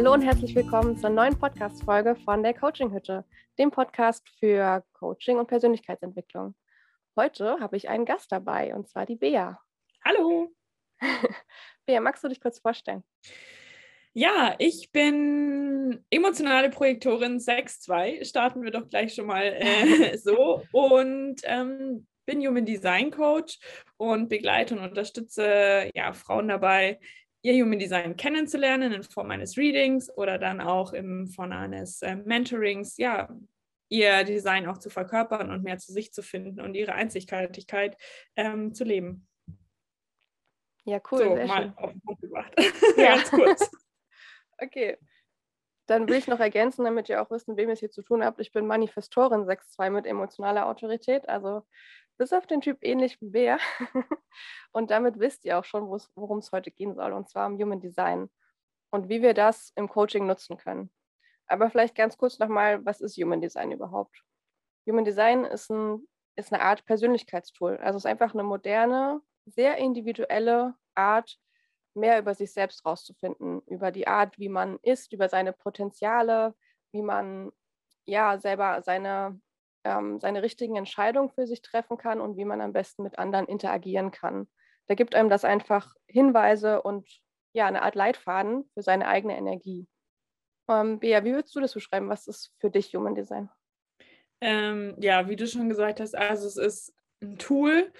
Hallo und herzlich willkommen zur neuen Podcast-Folge von der Coaching-Hütte, dem Podcast für Coaching und Persönlichkeitsentwicklung. Heute habe ich einen Gast dabei und zwar die Bea. Hallo. Bea, magst du dich kurz vorstellen? Ja, ich bin emotionale Projektorin 6.2. Starten wir doch gleich schon mal äh, so. Und ähm, bin Human Design Coach und begleite und unterstütze ja, Frauen dabei, ihr Human Design kennenzulernen in Form eines Readings oder dann auch in Form eines äh, Mentorings, ja, ihr Design auch zu verkörpern und mehr zu sich zu finden und ihre Einzigartigkeit ähm, zu leben. Ja, cool. So, mal schön. auf den Punkt gebracht. Ja. Ganz kurz. okay. Dann will ich noch ergänzen, damit ihr auch wisst, mit wem ihr es hier zu tun habt. Ich bin Manifestorin 6.2 mit emotionaler Autorität. Also bis auf den Typ ähnlich wie Bär. und damit wisst ihr auch schon, worum es heute gehen soll, und zwar um Human Design und wie wir das im Coaching nutzen können. Aber vielleicht ganz kurz nochmal, was ist Human Design überhaupt? Human Design ist, ein, ist eine Art Persönlichkeitstool. Also es ist einfach eine moderne, sehr individuelle Art, mehr über sich selbst rauszufinden, über die Art, wie man ist, über seine Potenziale, wie man ja selber seine ähm, seine richtigen Entscheidungen für sich treffen kann und wie man am besten mit anderen interagieren kann. Da gibt einem das einfach Hinweise und ja, eine Art Leitfaden für seine eigene Energie. Ähm, Bea, wie würdest du das beschreiben? Was ist für dich Human Design? Ähm, ja, wie du schon gesagt hast, also es ist ein Tool,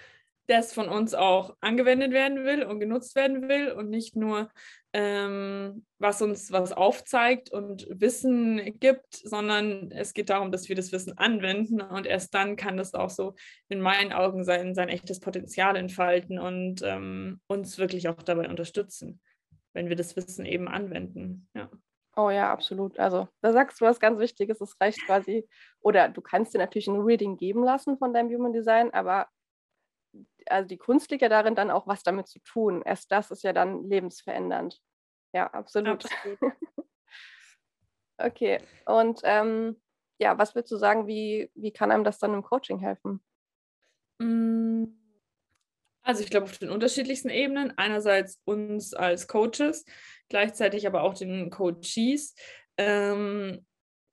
das von uns auch angewendet werden will und genutzt werden will und nicht nur, ähm, was uns was aufzeigt und Wissen gibt, sondern es geht darum, dass wir das Wissen anwenden und erst dann kann das auch so in meinen Augen sein, sein echtes Potenzial entfalten und ähm, uns wirklich auch dabei unterstützen, wenn wir das Wissen eben anwenden. Ja. Oh ja, absolut. Also da sagst du was ganz Wichtiges. Es reicht quasi, oder du kannst dir natürlich ein Reading geben lassen von deinem Human Design, aber also die Kunst liegt ja darin, dann auch was damit zu tun. Erst das ist ja dann lebensverändernd. Ja, absolut. absolut. okay, und ähm, ja, was würdest du sagen, wie, wie kann einem das dann im Coaching helfen? Mm, also ich glaube auf den unterschiedlichsten Ebenen. Einerseits uns als Coaches, gleichzeitig aber auch den Coaches. Ähm,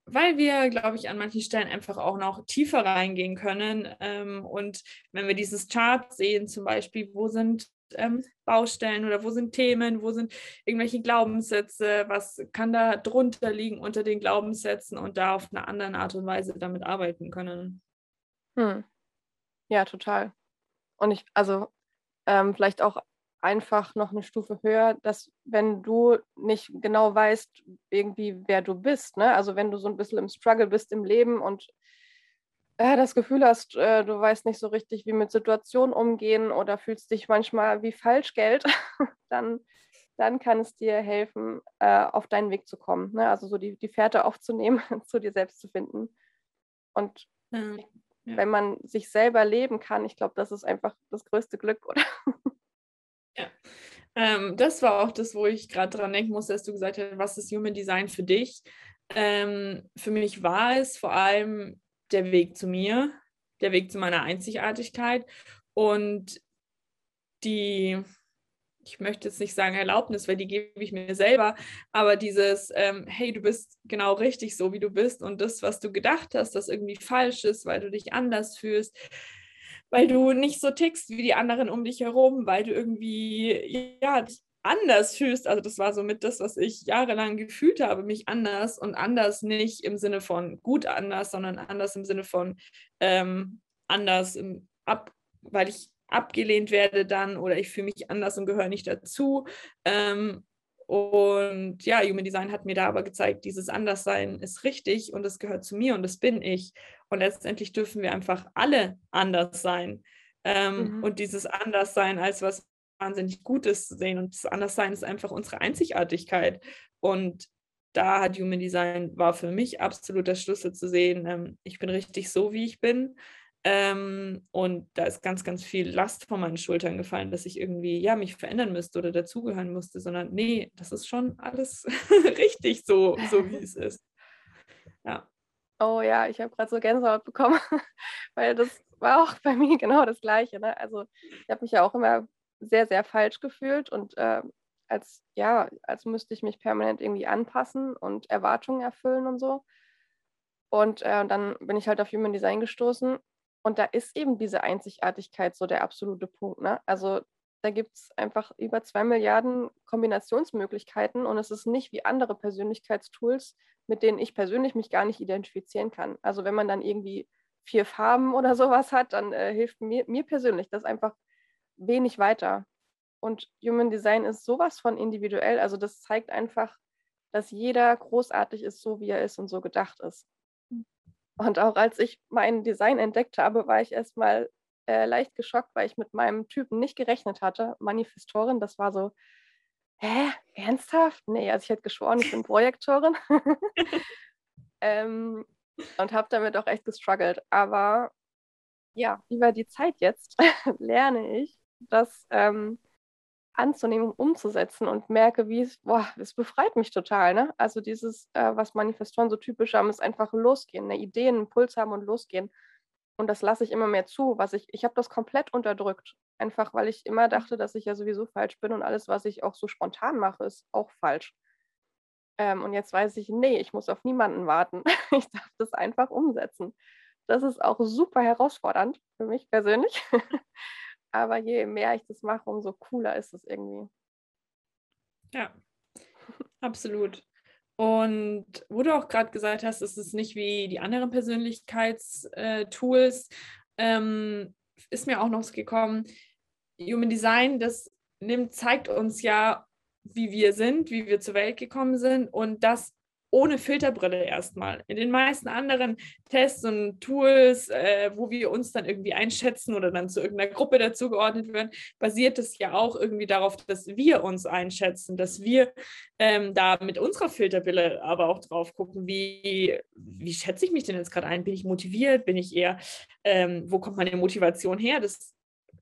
weil wir, glaube ich, an manchen Stellen einfach auch noch tiefer reingehen können. Ähm, und wenn wir dieses Chart sehen, zum Beispiel, wo sind ähm, Baustellen oder wo sind Themen, wo sind irgendwelche Glaubenssätze, was kann da drunter liegen unter den Glaubenssätzen und da auf eine andere Art und Weise damit arbeiten können. Hm. Ja, total. Und ich, also ähm, vielleicht auch einfach noch eine Stufe höher, dass wenn du nicht genau weißt, irgendwie, wer du bist, ne? also wenn du so ein bisschen im Struggle bist im Leben und äh, das Gefühl hast, äh, du weißt nicht so richtig, wie mit Situationen umgehen oder fühlst dich manchmal wie Falschgeld, dann, dann kann es dir helfen, äh, auf deinen Weg zu kommen. Ne? Also so die, die Fährte aufzunehmen, zu dir selbst zu finden. Und ja, ja. wenn man sich selber leben kann, ich glaube, das ist einfach das größte Glück, oder? Ja. Ähm, das war auch das, wo ich gerade dran denken musste, dass du gesagt hast, was ist Human Design für dich? Ähm, für mich war es vor allem der Weg zu mir, der Weg zu meiner Einzigartigkeit. Und die, ich möchte jetzt nicht sagen Erlaubnis, weil die gebe ich mir selber, aber dieses, ähm, hey, du bist genau richtig so, wie du bist und das, was du gedacht hast, das irgendwie falsch ist, weil du dich anders fühlst, weil du nicht so tickst wie die anderen um dich herum, weil du irgendwie ja anders fühlst. Also das war somit das, was ich jahrelang gefühlt habe, mich anders und anders nicht im Sinne von gut anders, sondern anders im Sinne von ähm, anders im ab, weil ich abgelehnt werde dann oder ich fühle mich anders und gehöre nicht dazu. Ähm, und ja, Human Design hat mir da aber gezeigt, dieses Anderssein ist richtig und es gehört zu mir und das bin ich. Und letztendlich dürfen wir einfach alle anders sein. Ähm, mhm. Und dieses Anderssein als was wahnsinnig Gutes sehen. Und das Anderssein ist einfach unsere Einzigartigkeit. Und da hat Human Design war für mich absolut der Schlüssel zu sehen, ähm, ich bin richtig so, wie ich bin. Ähm, und da ist ganz, ganz viel Last von meinen Schultern gefallen, dass ich irgendwie, ja, mich verändern müsste oder dazugehören musste, sondern nee, das ist schon alles richtig so, so wie es ist. Ja. Oh ja, ich habe gerade so Gänsehaut bekommen, weil das war auch bei mir genau das Gleiche. Ne? Also ich habe mich ja auch immer sehr, sehr falsch gefühlt und äh, als ja, als müsste ich mich permanent irgendwie anpassen und Erwartungen erfüllen und so. Und äh, dann bin ich halt auf Human Design gestoßen und da ist eben diese Einzigartigkeit so der absolute Punkt. Ne? Also da gibt es einfach über zwei Milliarden Kombinationsmöglichkeiten und es ist nicht wie andere Persönlichkeitstools, mit denen ich persönlich mich gar nicht identifizieren kann. Also wenn man dann irgendwie vier Farben oder sowas hat, dann äh, hilft mir, mir persönlich das einfach wenig weiter. Und Human Design ist sowas von individuell. Also das zeigt einfach, dass jeder großartig ist, so wie er ist und so gedacht ist. Und auch als ich mein Design entdeckt habe, war ich erstmal äh, leicht geschockt, weil ich mit meinem Typen nicht gerechnet hatte. Manifestorin, das war so, hä, ernsthaft? Nee, also ich hätte geschworen, ich bin Projektorin. ähm, und habe damit auch echt gestruggelt. Aber ja, über die Zeit jetzt lerne ich, das ähm, anzunehmen umzusetzen und merke, wie es, boah, es befreit mich total. Ne? Also dieses, äh, was Manifestoren so typisch haben, ist einfach losgehen, eine Idee, einen Impuls haben und losgehen. Und das lasse ich immer mehr zu, was ich, ich habe das komplett unterdrückt. Einfach weil ich immer dachte, dass ich ja sowieso falsch bin und alles, was ich auch so spontan mache, ist auch falsch. Ähm, und jetzt weiß ich, nee, ich muss auf niemanden warten. ich darf das einfach umsetzen. Das ist auch super herausfordernd für mich persönlich. Aber je mehr ich das mache, umso cooler ist es irgendwie. Ja, absolut. Und wo du auch gerade gesagt hast, es ist nicht wie die anderen Persönlichkeitstools, ähm, ist mir auch noch gekommen, Human Design, das nimmt, zeigt uns ja, wie wir sind, wie wir zur Welt gekommen sind und das ohne Filterbrille erstmal. In den meisten anderen Tests und Tools, äh, wo wir uns dann irgendwie einschätzen oder dann zu irgendeiner Gruppe dazugeordnet werden, basiert es ja auch irgendwie darauf, dass wir uns einschätzen, dass wir ähm, da mit unserer Filterbrille aber auch drauf gucken, wie, wie schätze ich mich denn jetzt gerade ein? Bin ich motiviert? Bin ich eher, ähm, wo kommt meine Motivation her? Das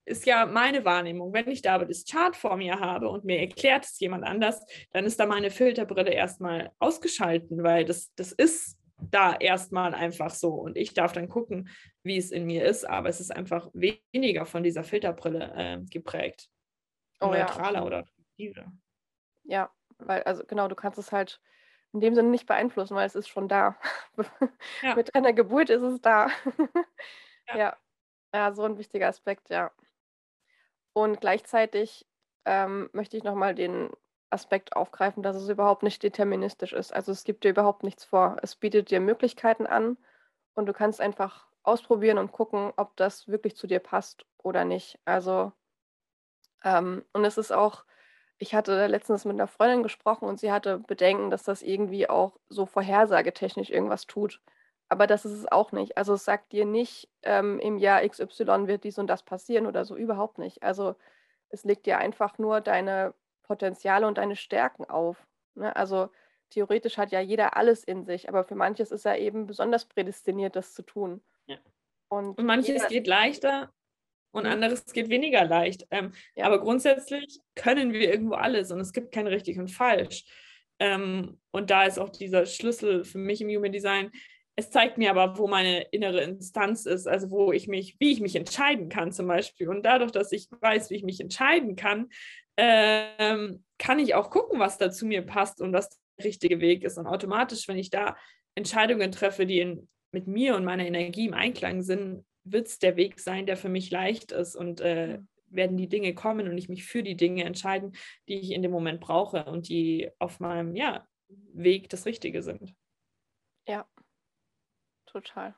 ist ja meine Wahrnehmung. Wenn ich da aber das Chart vor mir habe und mir erklärt es jemand anders, dann ist da meine Filterbrille erstmal ausgeschalten, weil das, das ist da erstmal einfach so. Und ich darf dann gucken, wie es in mir ist, aber es ist einfach weniger von dieser Filterbrille äh, geprägt. Oh, neutraler ja. oder attraktiver. Ja, weil, also genau, du kannst es halt in dem Sinne nicht beeinflussen, weil es ist schon da. Ja. Mit einer Geburt ist es da. ja. ja. Ja, so ein wichtiger Aspekt, ja. Und gleichzeitig ähm, möchte ich nochmal den Aspekt aufgreifen, dass es überhaupt nicht deterministisch ist. Also es gibt dir überhaupt nichts vor. Es bietet dir Möglichkeiten an und du kannst einfach ausprobieren und gucken, ob das wirklich zu dir passt oder nicht. Also, ähm, und es ist auch, ich hatte letztens mit einer Freundin gesprochen und sie hatte Bedenken, dass das irgendwie auch so vorhersagetechnisch irgendwas tut. Aber das ist es auch nicht. Also es sagt dir nicht, ähm, im Jahr XY wird dies und das passieren oder so, überhaupt nicht. Also es legt dir einfach nur deine Potenziale und deine Stärken auf. Ne? Also theoretisch hat ja jeder alles in sich, aber für manches ist er eben besonders prädestiniert, das zu tun. Ja. Und, und, manches jeder... geht leichter und mhm. anderes geht weniger leicht. Ähm, ja. Aber grundsätzlich können wir irgendwo alles und es gibt kein richtig und falsch. Ähm, und da ist auch dieser Schlüssel für mich im Human Design, es zeigt mir aber, wo meine innere Instanz ist, also wo ich mich, wie ich mich entscheiden kann zum Beispiel. Und dadurch, dass ich weiß, wie ich mich entscheiden kann, ähm, kann ich auch gucken, was da zu mir passt und was der richtige Weg ist. Und automatisch, wenn ich da Entscheidungen treffe, die in, mit mir und meiner Energie im Einklang sind, wird es der Weg sein, der für mich leicht ist und äh, werden die Dinge kommen und ich mich für die Dinge entscheiden, die ich in dem Moment brauche und die auf meinem ja, Weg das Richtige sind. Ja, total.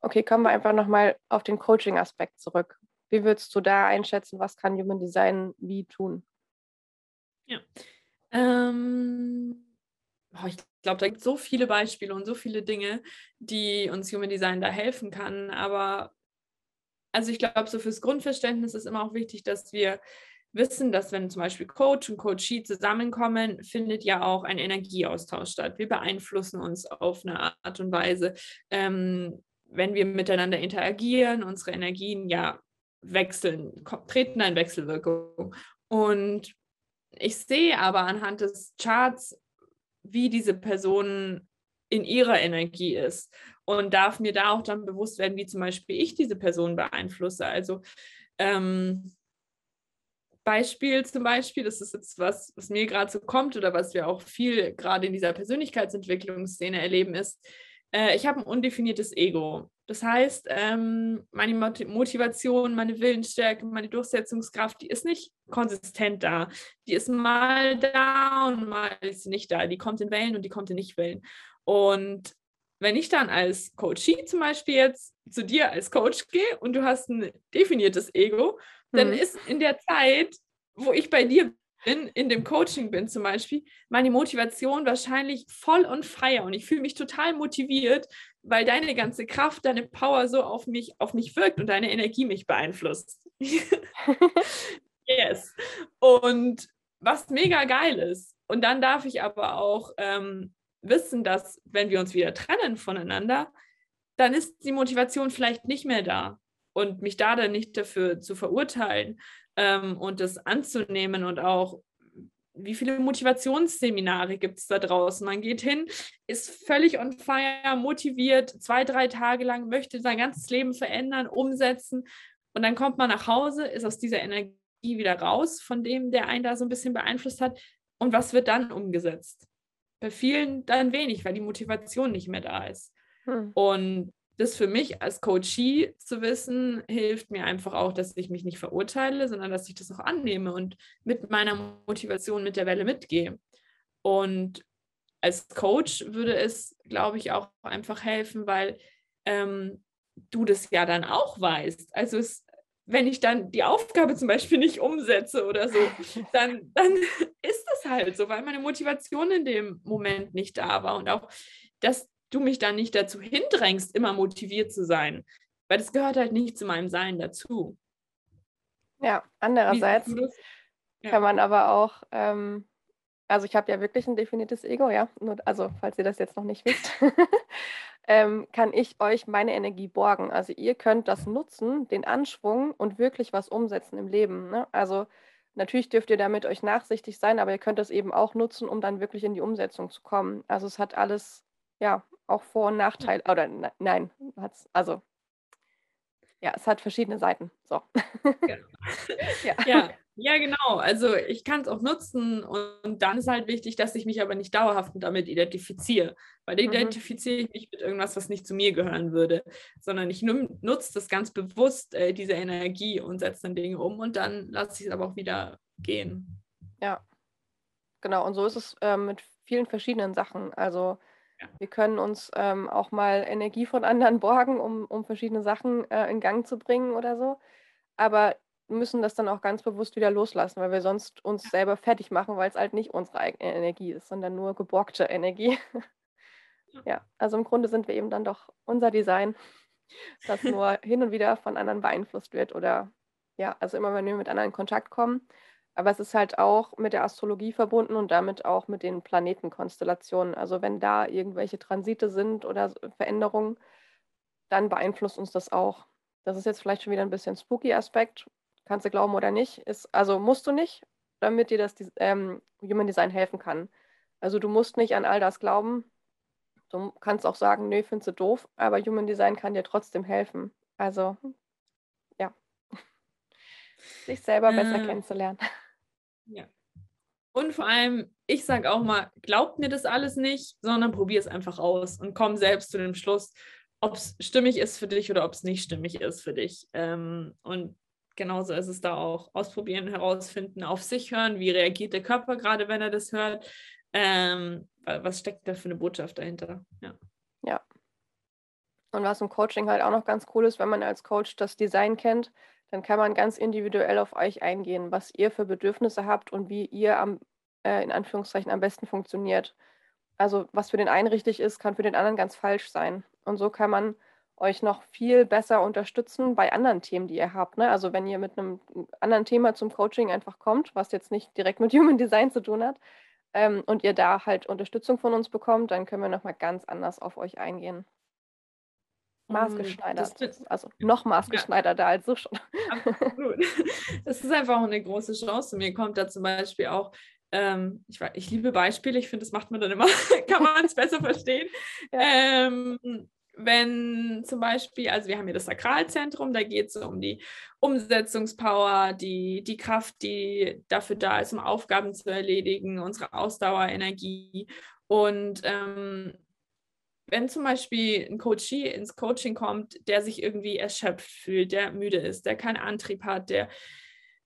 Okay, kommen wir einfach nochmal auf den Coaching-Aspekt zurück. Wie würdest du da einschätzen, was kann Human Design wie tun? Ja. Ähm, oh, ich glaube, da gibt es so viele Beispiele und so viele Dinge, die uns Human Design da helfen kann. Aber also ich glaube, so fürs Grundverständnis ist immer auch wichtig, dass wir wissen, dass wenn zum Beispiel Coach und Coachee zusammenkommen, findet ja auch ein Energieaustausch statt. Wir beeinflussen uns auf eine Art und Weise. Ähm, wenn wir miteinander interagieren, unsere Energien ja wechseln, treten in Wechselwirkung. Und ich sehe aber anhand des Charts, wie diese Person in ihrer Energie ist und darf mir da auch dann bewusst werden, wie zum Beispiel ich diese Person beeinflusse. Also ähm, Beispiel zum Beispiel, das ist jetzt was, was mir gerade so kommt oder was wir auch viel gerade in dieser Persönlichkeitsentwicklungsszene erleben, ist, äh, ich habe ein undefiniertes Ego. Das heißt, ähm, meine Motivation, meine Willensstärke, meine Durchsetzungskraft, die ist nicht konsistent da. Die ist mal da und mal ist sie nicht da. Die kommt in Wellen und die kommt in Nicht-Wellen. Und wenn ich dann als Coachie zum Beispiel jetzt zu dir als Coach gehe und du hast ein definiertes Ego, dann mhm. ist in der Zeit, wo ich bei dir bin, in dem Coaching bin zum Beispiel, meine Motivation wahrscheinlich voll und feier und ich fühle mich total motiviert, weil deine ganze Kraft, deine Power so auf mich, auf mich wirkt und deine Energie mich beeinflusst. yes. Und was mega geil ist. Und dann darf ich aber auch ähm, wissen, dass wenn wir uns wieder trennen voneinander, dann ist die Motivation vielleicht nicht mehr da. Und mich da dann nicht dafür zu verurteilen, ähm, und das anzunehmen und auch wie viele Motivationsseminare gibt es da draußen? Man geht hin, ist völlig on fire, motiviert, zwei, drei Tage lang, möchte sein ganzes Leben verändern, umsetzen. Und dann kommt man nach Hause, ist aus dieser Energie wieder raus, von dem, der einen da so ein bisschen beeinflusst hat. Und was wird dann umgesetzt? Bei vielen dann wenig, weil die Motivation nicht mehr da ist. Hm. Und das für mich als Coachie zu wissen, hilft mir einfach auch, dass ich mich nicht verurteile, sondern dass ich das auch annehme und mit meiner Motivation mit der Welle mitgehe. Und als Coach würde es, glaube ich, auch einfach helfen, weil ähm, du das ja dann auch weißt. Also es, wenn ich dann die Aufgabe zum Beispiel nicht umsetze oder so, dann, dann ist das halt so, weil meine Motivation in dem Moment nicht da war und auch, dass du mich dann nicht dazu hindrängst, immer motiviert zu sein. Weil das gehört halt nicht zu meinem Sein dazu. Ja, andererseits ja. kann man aber auch, ähm, also ich habe ja wirklich ein definiertes Ego, ja, Nur, also falls ihr das jetzt noch nicht wisst, ähm, kann ich euch meine Energie borgen. Also ihr könnt das nutzen, den Anschwung und wirklich was umsetzen im Leben. Ne? Also natürlich dürft ihr damit euch nachsichtig sein, aber ihr könnt das eben auch nutzen, um dann wirklich in die Umsetzung zu kommen. Also es hat alles, ja, auch Vor- und Nachteile. Oder ne, nein, hat's, also ja, es hat verschiedene Seiten. So. Ja. ja. ja. ja. genau. Also ich kann es auch nutzen und dann ist halt wichtig, dass ich mich aber nicht dauerhaft damit identifiziere. Weil mhm. identifiziere ich mich mit irgendwas, was nicht zu mir gehören würde, sondern ich nutze das ganz bewusst, äh, diese Energie und setze dann Dinge um und dann lasse ich es aber auch wieder gehen. Ja, genau. Und so ist es äh, mit vielen verschiedenen Sachen. Also wir können uns ähm, auch mal Energie von anderen borgen, um, um verschiedene Sachen äh, in Gang zu bringen oder so. Aber müssen das dann auch ganz bewusst wieder loslassen, weil wir sonst uns selber fertig machen, weil es halt nicht unsere eigene Energie ist, sondern nur geborgte Energie. ja, also im Grunde sind wir eben dann doch unser Design, das nur hin und wieder von anderen beeinflusst wird oder ja, also immer wenn wir mit anderen in Kontakt kommen, aber es ist halt auch mit der Astrologie verbunden und damit auch mit den Planetenkonstellationen. Also wenn da irgendwelche Transite sind oder Veränderungen, dann beeinflusst uns das auch. Das ist jetzt vielleicht schon wieder ein bisschen spooky Aspekt. Kannst du glauben oder nicht. Ist, also musst du nicht, damit dir das ähm, Human Design helfen kann. Also du musst nicht an all das glauben. Du kannst auch sagen, nö, findest du doof, aber Human Design kann dir trotzdem helfen. Also ja, sich selber besser äh, kennenzulernen. Ja. Und vor allem, ich sage auch mal, glaubt mir das alles nicht, sondern probier es einfach aus und komm selbst zu dem Schluss, ob es stimmig ist für dich oder ob es nicht stimmig ist für dich. Ähm, und genauso ist es da auch. Ausprobieren, herausfinden, auf sich hören, wie reagiert der Körper gerade, wenn er das hört. Ähm, was steckt da für eine Botschaft dahinter? Ja. Ja. Und was im Coaching halt auch noch ganz cool ist, wenn man als Coach das Design kennt, dann kann man ganz individuell auf euch eingehen, was ihr für Bedürfnisse habt und wie ihr am, äh, in Anführungszeichen am besten funktioniert. Also was für den einen richtig ist, kann für den anderen ganz falsch sein. Und so kann man euch noch viel besser unterstützen bei anderen Themen, die ihr habt. Ne? Also wenn ihr mit einem anderen Thema zum Coaching einfach kommt, was jetzt nicht direkt mit Human Design zu tun hat, ähm, und ihr da halt Unterstützung von uns bekommt, dann können wir nochmal ganz anders auf euch eingehen. Maßgeschneidert. Das, also noch maßgeschneiderter ja. als so schon. Absolut. Das ist einfach eine große Chance. Mir kommt da zum Beispiel auch, ähm, ich, ich liebe Beispiele, ich finde, das macht man dann immer, kann man es besser verstehen. Ja. Ähm, wenn zum Beispiel, also wir haben hier das Sakralzentrum, da geht es um die Umsetzungspower, die, die Kraft, die dafür da ist, um Aufgaben zu erledigen, unsere Ausdauer, Energie. Und ähm, wenn zum Beispiel ein Coachie ins Coaching kommt, der sich irgendwie erschöpft fühlt, der müde ist, der keinen Antrieb hat, der,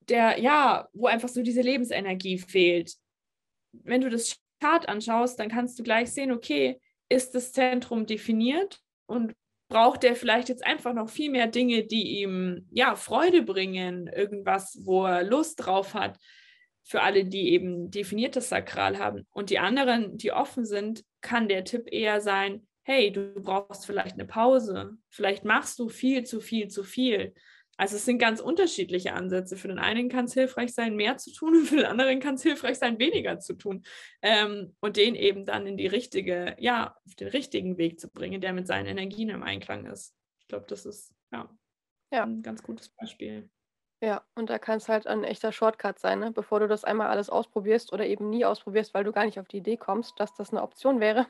der, ja, wo einfach so diese Lebensenergie fehlt, wenn du das Chart anschaust, dann kannst du gleich sehen, okay, ist das Zentrum definiert und braucht er vielleicht jetzt einfach noch viel mehr Dinge, die ihm ja Freude bringen, irgendwas, wo er Lust drauf hat, für alle, die eben definiertes Sakral haben. Und die anderen, die offen sind, kann der Tipp eher sein, hey, du brauchst vielleicht eine Pause, vielleicht machst du viel zu viel zu viel. Also es sind ganz unterschiedliche Ansätze. Für den einen kann es hilfreich sein, mehr zu tun und für den anderen kann es hilfreich sein, weniger zu tun. Ähm, und den eben dann in die richtige, ja, auf den richtigen Weg zu bringen, der mit seinen Energien im Einklang ist. Ich glaube, das ist ja, ja, ein ganz gutes Beispiel. Ja, und da kann es halt ein echter Shortcut sein, ne? bevor du das einmal alles ausprobierst oder eben nie ausprobierst, weil du gar nicht auf die Idee kommst, dass das eine Option wäre,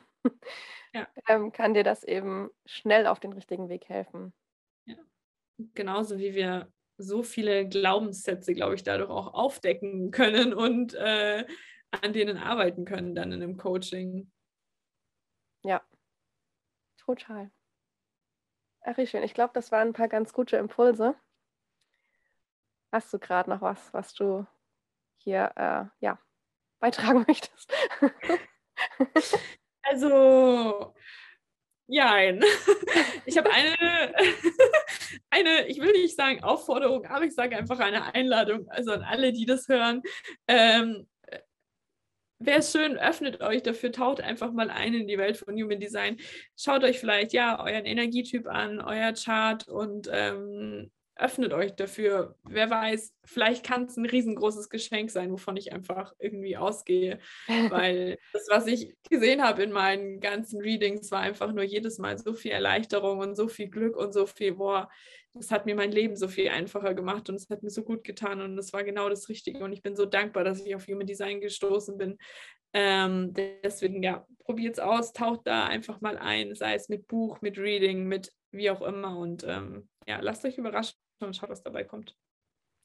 ja. ähm, kann dir das eben schnell auf den richtigen Weg helfen genauso wie wir so viele Glaubenssätze, glaube ich, dadurch auch aufdecken können und äh, an denen arbeiten können dann in einem Coaching. Ja, total. Ach, schön. Ich glaube, das waren ein paar ganz gute Impulse. Hast du gerade noch was, was du hier äh, ja, beitragen möchtest? also, Nein. Ich habe eine, eine, ich will nicht sagen Aufforderung, aber ich sage einfach eine Einladung, also an alle, die das hören. Ähm, Wäre es schön, öffnet euch dafür, taucht einfach mal ein in die Welt von Human Design. Schaut euch vielleicht ja euren Energietyp an, euer Chart und ähm, öffnet euch dafür. Wer weiß, vielleicht kann es ein riesengroßes Geschenk sein, wovon ich einfach irgendwie ausgehe. Weil das, was ich gesehen habe in meinen ganzen Readings, war einfach nur jedes Mal so viel Erleichterung und so viel Glück und so viel, boah, das hat mir mein Leben so viel einfacher gemacht und es hat mir so gut getan und es war genau das Richtige. Und ich bin so dankbar, dass ich auf Human Design gestoßen bin. Ähm, deswegen, ja, probiert es aus, taucht da einfach mal ein, sei es mit Buch, mit Reading, mit wie auch immer. Und ähm, ja, lasst euch überraschen und schaut, was dabei kommt.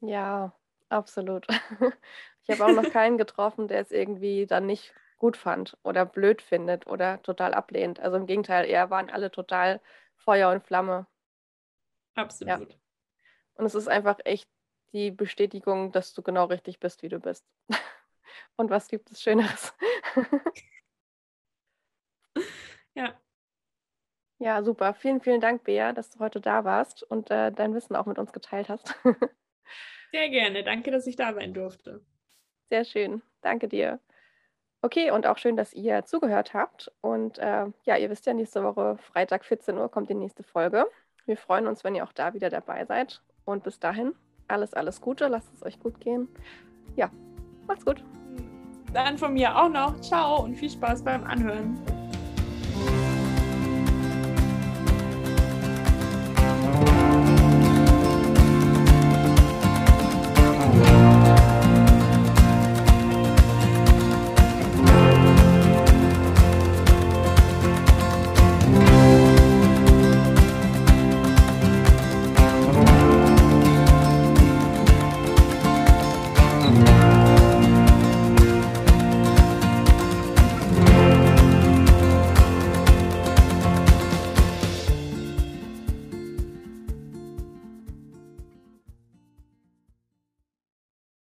Ja, absolut. Ich habe auch noch keinen getroffen, der es irgendwie dann nicht gut fand oder blöd findet oder total ablehnt. Also im Gegenteil, eher waren alle total Feuer und Flamme. Absolut. Ja. Und es ist einfach echt die Bestätigung, dass du genau richtig bist, wie du bist. Und was gibt es Schöneres? ja. Ja, super. Vielen, vielen Dank, Bea, dass du heute da warst und äh, dein Wissen auch mit uns geteilt hast. Sehr gerne. Danke, dass ich da sein durfte. Sehr schön. Danke dir. Okay, und auch schön, dass ihr zugehört habt. Und äh, ja, ihr wisst ja, nächste Woche, Freitag 14 Uhr, kommt die nächste Folge. Wir freuen uns, wenn ihr auch da wieder dabei seid. Und bis dahin, alles, alles Gute. Lasst es euch gut gehen. Ja, macht's gut. Dann von mir auch noch. Ciao und viel Spaß beim Anhören.